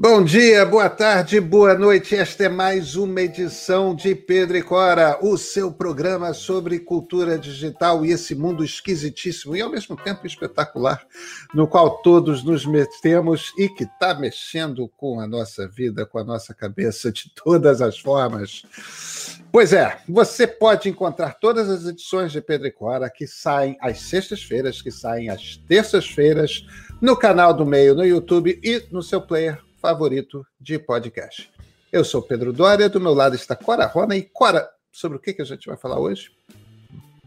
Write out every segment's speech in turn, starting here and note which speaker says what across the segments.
Speaker 1: Bom dia, boa tarde, boa noite. Esta é mais uma edição de Pedro e Cora, o seu programa sobre cultura digital e esse mundo esquisitíssimo e ao mesmo tempo espetacular, no qual todos nos metemos e que está mexendo com a nossa vida, com a nossa cabeça de todas as formas. Pois é, você pode encontrar todas as edições de Pedro e Cora que saem às sextas-feiras, que saem às terças-feiras, no canal do Meio, no YouTube e no seu player favorito de podcast. Eu sou Pedro Dória, do meu lado está Cora Rona. E Cora, sobre o que, que a gente vai falar hoje?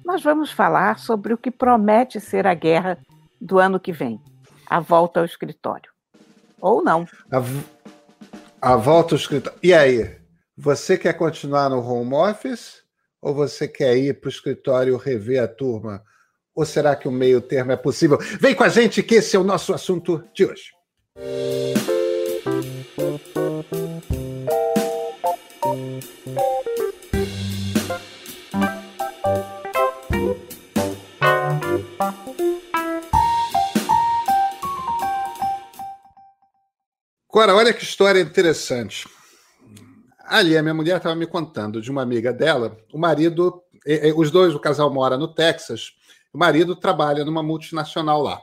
Speaker 2: Nós vamos falar sobre o que promete ser a guerra do ano que vem a volta ao escritório. Ou não.
Speaker 1: A, a volta ao escritório. E aí? Você quer continuar no home office? Ou você quer ir para o escritório rever a turma? Ou será que o meio termo é possível? Vem com a gente que esse é o nosso assunto de hoje. Cora, olha que história interessante. Ali, a minha mulher estava me contando de uma amiga dela, o marido, os dois, o casal mora no Texas, o marido trabalha numa multinacional lá.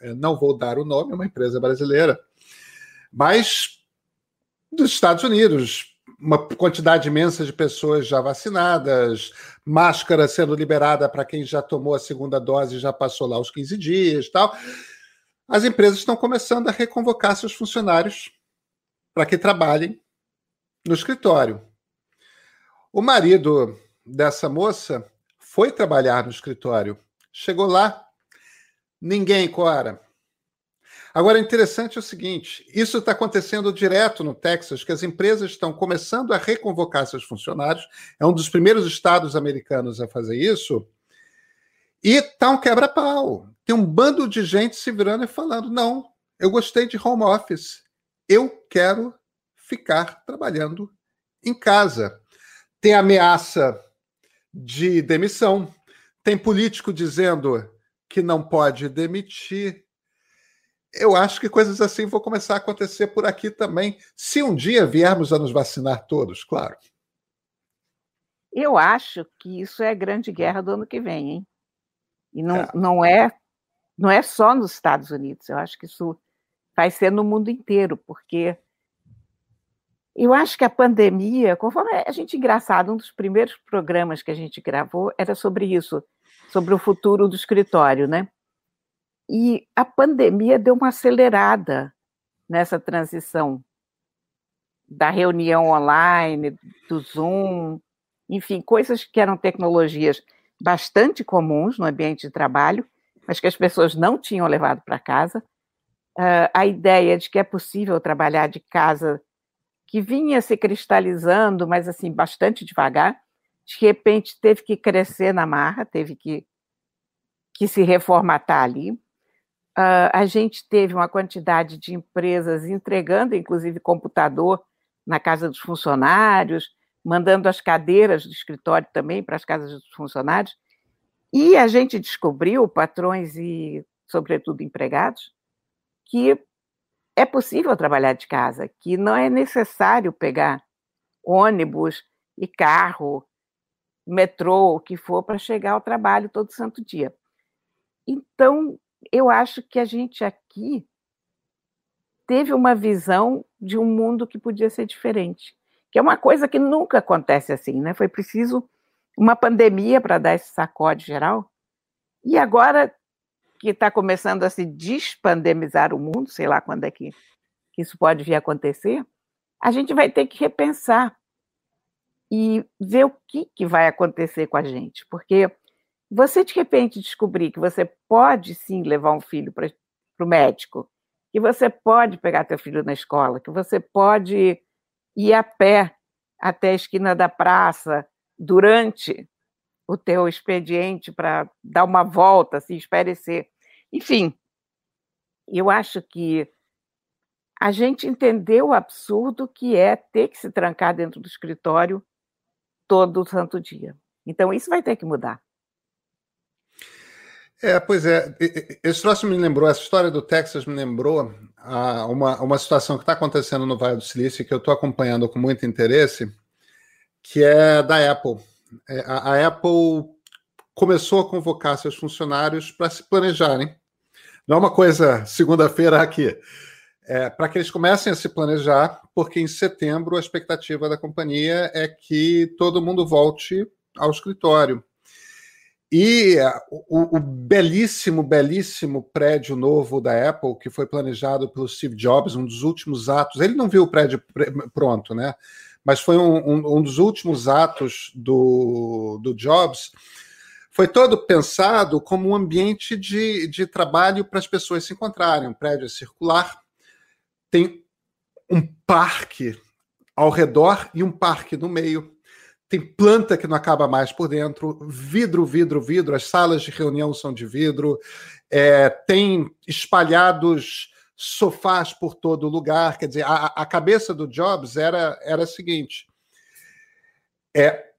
Speaker 1: Eu não vou dar o nome, é uma empresa brasileira, mas dos Estados Unidos, uma quantidade imensa de pessoas já vacinadas, máscara sendo liberada para quem já tomou a segunda dose e já passou lá os 15 dias tal as empresas estão começando a reconvocar seus funcionários para que trabalhem no escritório. O marido dessa moça foi trabalhar no escritório. Chegou lá, ninguém, Cora. Agora, interessante é o seguinte: isso está acontecendo direto no Texas, que as empresas estão começando a reconvocar seus funcionários. É um dos primeiros estados americanos a fazer isso. E está um quebra-pau. Tem um bando de gente se virando e falando: não, eu gostei de home office. Eu quero ficar trabalhando em casa. Tem ameaça de demissão. Tem político dizendo que não pode demitir. Eu acho que coisas assim vão começar a acontecer por aqui também, se um dia viermos a nos vacinar todos, claro.
Speaker 2: Eu acho que isso é a grande guerra do ano que vem, hein? E não é. não é não é só nos Estados Unidos, eu acho que isso vai ser no mundo inteiro, porque eu acho que a pandemia, conforme a gente engraçado, um dos primeiros programas que a gente gravou era sobre isso, sobre o futuro do escritório, né? E a pandemia deu uma acelerada nessa transição da reunião online, do Zoom, enfim, coisas que eram tecnologias bastante comuns no ambiente de trabalho, mas que as pessoas não tinham levado para casa. Uh, a ideia de que é possível trabalhar de casa, que vinha se cristalizando, mas assim, bastante devagar, de repente teve que crescer na marra, teve que, que se reformatar ali. Uh, a gente teve uma quantidade de empresas entregando, inclusive, computador na casa dos funcionários, mandando as cadeiras do escritório também para as casas dos funcionários. E a gente descobriu, patrões e, sobretudo, empregados, que é possível trabalhar de casa, que não é necessário pegar ônibus e carro, metrô, o que for, para chegar ao trabalho todo santo dia. Então, eu acho que a gente aqui teve uma visão de um mundo que podia ser diferente que é uma coisa que nunca acontece assim, né? Foi preciso uma pandemia para dar esse sacode geral. E agora que está começando a se despandemizar o mundo, sei lá quando é que, isso pode vir a acontecer, a gente vai ter que repensar e ver o que, que vai acontecer com a gente. Porque você, de repente, descobrir que você pode sim levar um filho para o médico, que você pode pegar teu filho na escola, que você pode ir a pé até a esquina da praça durante o teu expediente para dar uma volta, se espairecer. Enfim, eu acho que a gente entendeu o absurdo que é ter que se trancar dentro do escritório todo santo dia. Então, isso vai ter que mudar.
Speaker 1: É, pois é. Esse troço me lembrou, essa história do Texas me lembrou a, uma, uma situação que está acontecendo no Vale do Silício que eu estou acompanhando com muito interesse, que é da Apple. É, a, Apple começou a convocar seus funcionários para se planejarem. Não é uma coisa segunda-feira aqui. É, para que eles comecem a se planejar, porque em setembro a expectativa da companhia é que todo mundo volte ao escritório. E o, o, belíssimo, belíssimo prédio novo da Apple, que foi planejado pelo Steve Jobs, um dos últimos atos. Ele não viu o prédio pronto, né? Mas foi um, um, um dos últimos atos do, do Jobs. Foi todo pensado como um ambiente de, de trabalho para as pessoas se encontrarem. Um prédio circular, tem um parque ao redor e um parque no meio tem planta que não acaba mais por dentro, vidro, vidro, vidro, as salas de reunião são de vidro, é, tem espalhados sofás por todo lugar. Quer dizer, a, a cabeça do Jobs era, era a seguinte: é,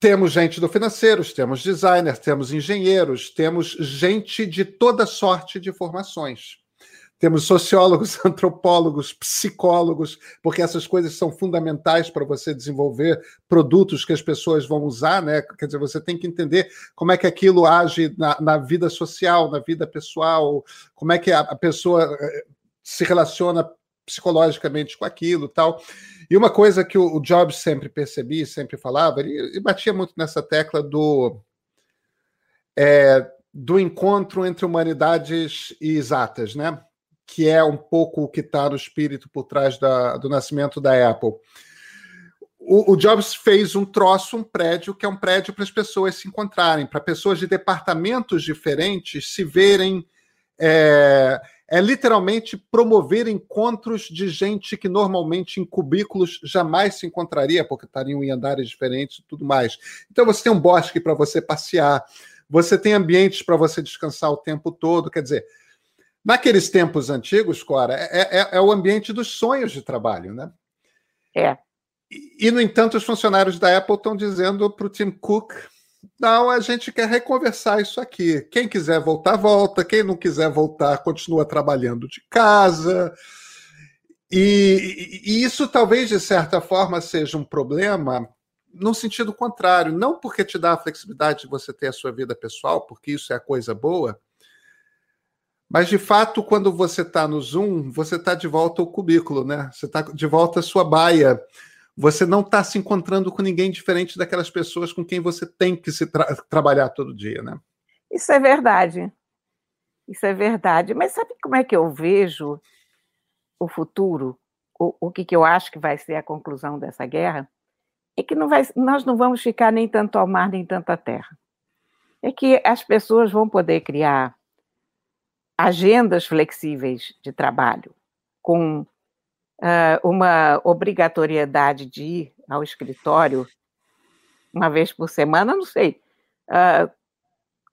Speaker 1: temos gente do financeiros, temos designers, temos engenheiros, temos gente de toda sorte de formações. Temos sociólogos, antropólogos, psicólogos, porque essas coisas são fundamentais para você desenvolver produtos que as pessoas vão usar, né? Quer dizer, você tem que entender como é que aquilo age na, na vida social, na vida pessoal, como é que a, a pessoa eh, se relaciona psicologicamente com aquilo tal. E uma coisa que o, Jobs sempre percebia, sempre falava, ele batia muito nessa tecla do. É, do encontro entre humanidades e exatas, né? Que é um pouco o que está no espírito por trás da, do nascimento da Apple. O, o, Jobs fez um troço, um prédio, que é um prédio para as pessoas se encontrarem, para pessoas de departamentos diferentes se verem. É, é literalmente promover encontros de gente que normalmente em cubículos jamais se encontraria, porque estariam em andares diferentes e tudo mais. Então você tem um bosque para você passear, você tem ambientes para você descansar o tempo todo, quer dizer, Naqueles tempos antigos, Cora, é, é, é, o ambiente dos sonhos de trabalho, né?
Speaker 2: É.
Speaker 1: E, no entanto, os funcionários da Apple estão dizendo para o Tim Cook: não, a gente quer reconversar isso aqui. Quem quiser voltar, volta. Quem não quiser voltar, continua trabalhando de casa. E, e, isso talvez, de certa forma, seja um problema no sentido contrário. Não porque te dá a flexibilidade de você ter a sua vida pessoal, porque isso é a coisa boa, mas, de fato, quando você está no Zoom, você está de volta ao cubículo, né? Você está de volta à sua baia. Você não está se encontrando com ninguém diferente daquelas pessoas com quem você tem que se tra trabalhar todo dia, né?
Speaker 2: Isso é verdade. Isso é verdade. Mas sabe como é que eu vejo o futuro? O, o que, que eu acho que vai ser a conclusão dessa guerra? É que não vai, nós não vamos ficar nem tanto ao mar, nem tanto à terra. É que as pessoas vão poder criar agendas flexíveis de trabalho, com uh, uma obrigatoriedade de ir ao escritório uma vez por semana, não sei, uh,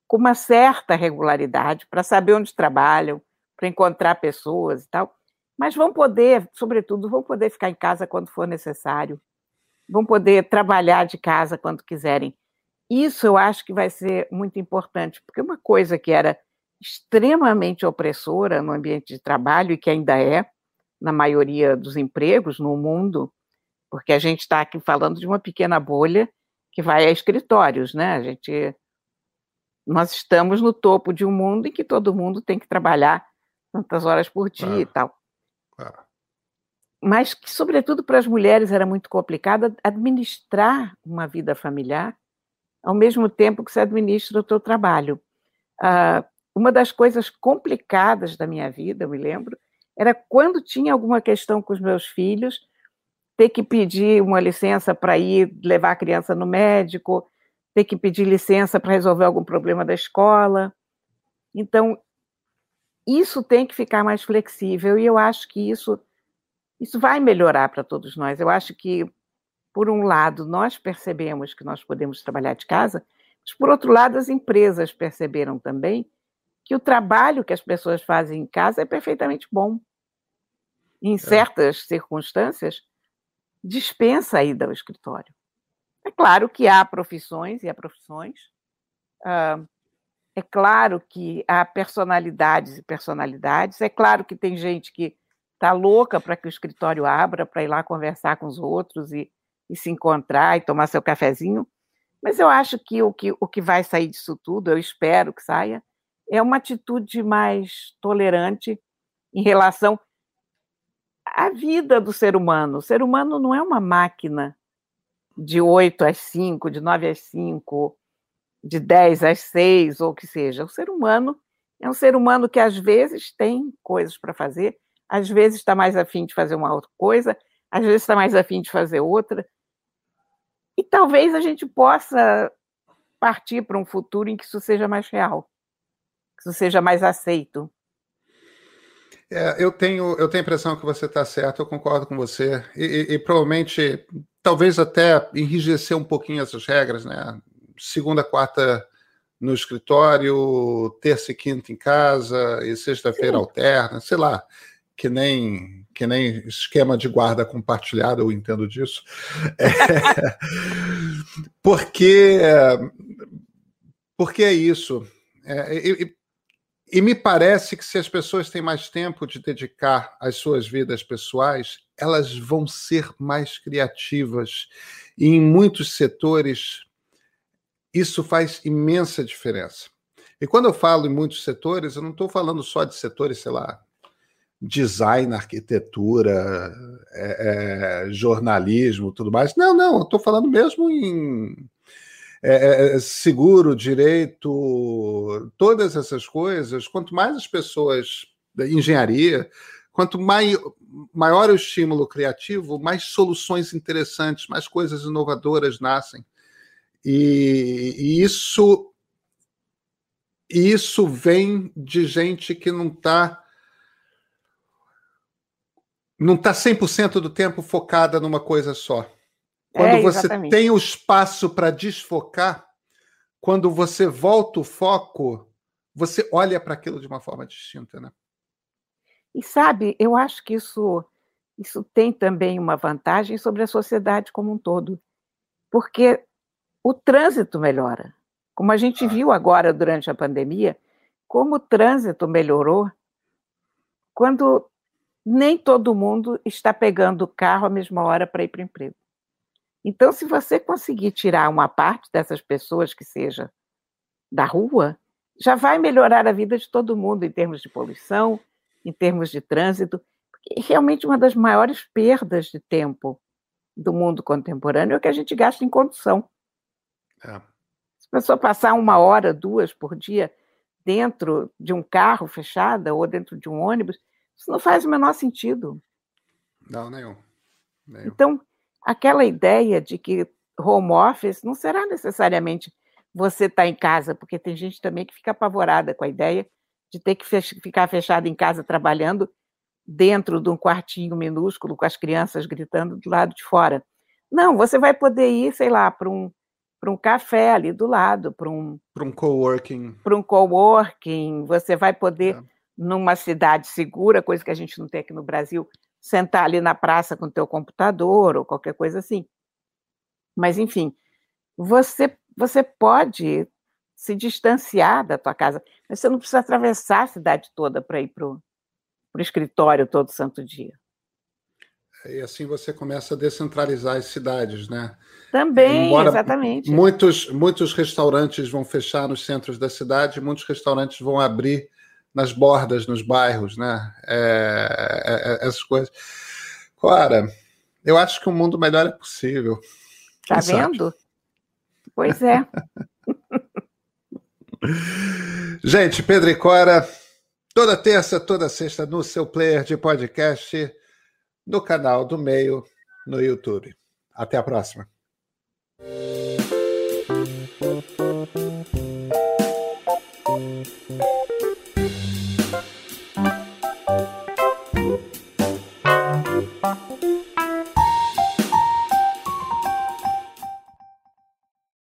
Speaker 2: com uma certa regularidade, para saber onde trabalham, para encontrar pessoas e tal, mas vão poder, sobretudo, vão poder ficar em casa quando for necessário, vão poder trabalhar de casa quando quiserem. Isso eu acho que vai ser muito importante, porque uma coisa que era extremamente opressora no ambiente de trabalho e que ainda é na maioria dos empregos no mundo, porque a gente está aqui falando de uma pequena bolha que vai a escritórios, né? A gente nós estamos no topo de um mundo em que todo mundo tem que trabalhar tantas horas por dia e tal. Mas que, sobretudo para as mulheres, era muito complicado administrar uma vida familiar ao mesmo tempo que se administra o seu trabalho. Uh, uma das coisas complicadas da minha vida, eu me lembro, era quando tinha alguma questão com os meus filhos, ter que pedir uma licença para ir levar a criança no médico, ter que pedir licença para resolver algum problema da escola. Então, isso tem que ficar mais flexível e eu acho que isso isso vai melhorar para todos nós. Eu acho que por um lado nós percebemos que nós podemos trabalhar de casa, mas por outro lado as empresas perceberam também que o trabalho que as pessoas fazem em casa é perfeitamente bom. Em é. certas é. circunstâncias, dispensa a ida ao escritório. É claro que há profissões e há profissões. Uh, É claro que há personalidades e personalidades. É claro que tem gente que está louca para que o escritório abra, para ir lá conversar com os outros e, e, se encontrar e tomar seu cafezinho. Mas eu acho que o, que o que vai sair disso tudo, eu espero que saia, é uma atitude mais tolerante em relação à vida do ser humano. O ser humano não é uma máquina de 8 às 5, de 9 às 5, de 10 às 6, ou o que seja. O ser humano é um ser humano que às vezes tem coisas para fazer, às vezes está mais afim de fazer uma outra coisa, às vezes está mais afim de fazer outra. E talvez a gente possa partir para um futuro em que isso seja mais real, que isso seja mais aceito.
Speaker 1: É, eu tenho eu tenho a impressão que você está certo, eu concordo com você. E, e, e, provavelmente, talvez até enrijecer um pouquinho essas regras, né? Segunda, quarta no escritório, terça e quinta em casa, e sexta-feira alterna, sei lá, que nem que nem esquema de guarda compartilhado, eu entendo disso. É, porque, porque é isso. É, e, e me parece que se as pessoas têm mais tempo de dedicar às suas vidas pessoais, elas vão ser mais criativas. E em muitos setores, isso faz imensa diferença. E quando eu falo em muitos setores, eu não estou falando só de setores, sei lá, design, arquitetura, é, é, jornalismo, tudo mais. Não, não, estou falando mesmo em é, é, é, seguro, direito, todas essas coisas. Quanto mais as pessoas engenharia, quanto mai, maior o estímulo criativo, mais soluções interessantes, mais coisas inovadoras nascem. E, e isso isso vem de gente que não está não está 100% do tempo focada numa coisa só. Quando é, você tem o espaço para desfocar, quando você volta o foco, você olha para aquilo de uma forma distinta, né?
Speaker 2: E sabe, eu acho que isso isso tem também uma vantagem sobre a sociedade como um todo, porque o trânsito melhora. Como a gente ah. viu agora durante a pandemia, como o trânsito melhorou quando nem todo mundo está pegando o carro à mesma hora para ir para o emprego. Então, se você conseguir tirar uma parte dessas pessoas que seja da rua, já vai melhorar a vida de todo mundo em termos de poluição, em termos de trânsito. Porque realmente uma das maiores perdas de tempo do mundo contemporâneo é o que a gente gasta em condução. É. Se a pessoa passar uma hora, duas por dia dentro de um carro fechado ou dentro de um ônibus, isso não faz o menor sentido.
Speaker 1: Não, nenhum.
Speaker 2: nenhum. Então, aquela ideia de que home office não será necessariamente você estar tá em casa, porque tem gente também que fica apavorada com a ideia de ter que fech ficar fechado em casa trabalhando dentro de um quartinho minúsculo com as crianças gritando do lado de fora. Não, você vai poder ir, sei lá, para um para um café ali do lado, para um
Speaker 1: para um coworking,
Speaker 2: para um coworking, você vai poder é numa cidade segura, coisa que a gente não tem aqui no Brasil, sentar ali na praça com o teu computador ou qualquer coisa assim. Mas, enfim, você, você pode se distanciar da tua casa, mas você não precisa atravessar a cidade toda para ir para o escritório todo santo dia.
Speaker 1: E assim você começa a descentralizar as cidades, né?
Speaker 2: Também, Embora exatamente.
Speaker 1: Muitos, muitos restaurantes vão fechar nos centros da cidade, muitos restaurantes vão abrir nas bordas, nos bairros, né? É, é, é, essas coisas. Cora, eu acho que um mundo melhor é possível.
Speaker 2: Tá Quem vendo? Sabe? Pois é.
Speaker 1: Gente, Pedro e Cora, toda terça, toda sexta no seu player de podcast, no canal do Meio, no YouTube. Até a próxima.